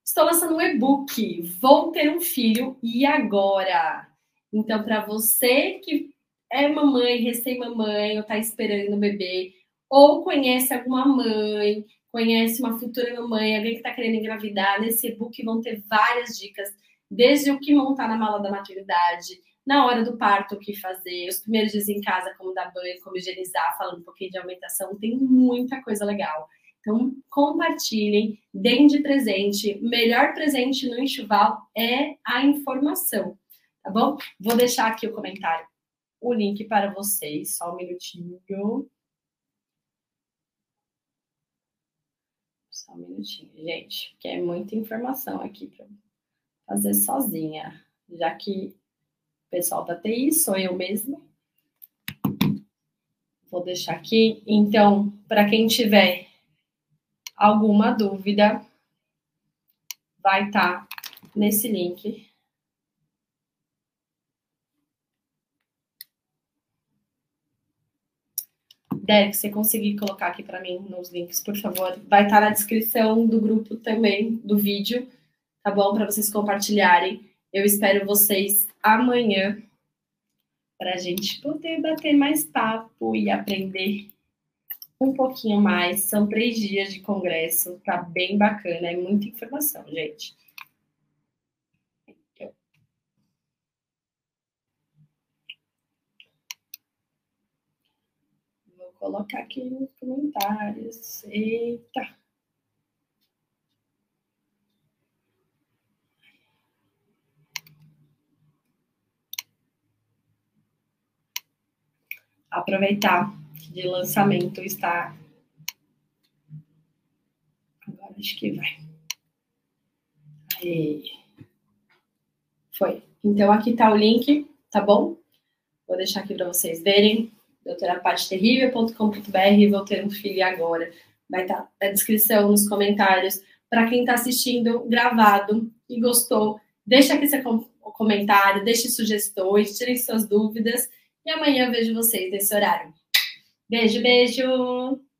Estou lançando um e-book. Vou ter um filho e agora? Então, para você que é mamãe, recém-mamãe, ou está esperando o bebê, ou conhece alguma mãe, conhece uma futura mamãe, alguém que está querendo engravidar, nesse e-book vão ter várias dicas, desde o que montar na mala da maternidade, na hora do parto, o que fazer, os primeiros dias em casa, como dar banho, como higienizar, falando um pouquinho de aumentação, tem muita coisa legal. Então, compartilhem, deem de presente. Melhor presente no enxoval é a informação, tá bom? Vou deixar aqui o comentário, o link para vocês, só um minutinho. Só um minutinho, gente, que é muita informação aqui para fazer sozinha, já que o pessoal da TI sou eu mesma. Vou deixar aqui. Então, para quem tiver alguma dúvida, vai estar tá nesse link. Derek, você conseguir colocar aqui para mim nos links, por favor. Vai estar tá na descrição do grupo também, do vídeo, tá bom? Para vocês compartilharem. Eu espero vocês amanhã para a gente poder bater mais papo e aprender um pouquinho mais. São três dias de congresso, tá bem bacana, é muita informação, gente. Vou colocar aqui nos comentários. Eita! Aproveitar de lançamento está. Agora acho que vai. Aí. Foi. Então aqui está o link, tá bom? Vou deixar aqui para vocês verem. doutorapateterrível.com.br Vou ter um filho agora. Vai estar tá na descrição, nos comentários. Para quem está assistindo gravado e gostou, deixa aqui seu comentário, deixe sugestões, tirem suas dúvidas. E amanhã eu vejo vocês nesse horário. Beijo, beijo!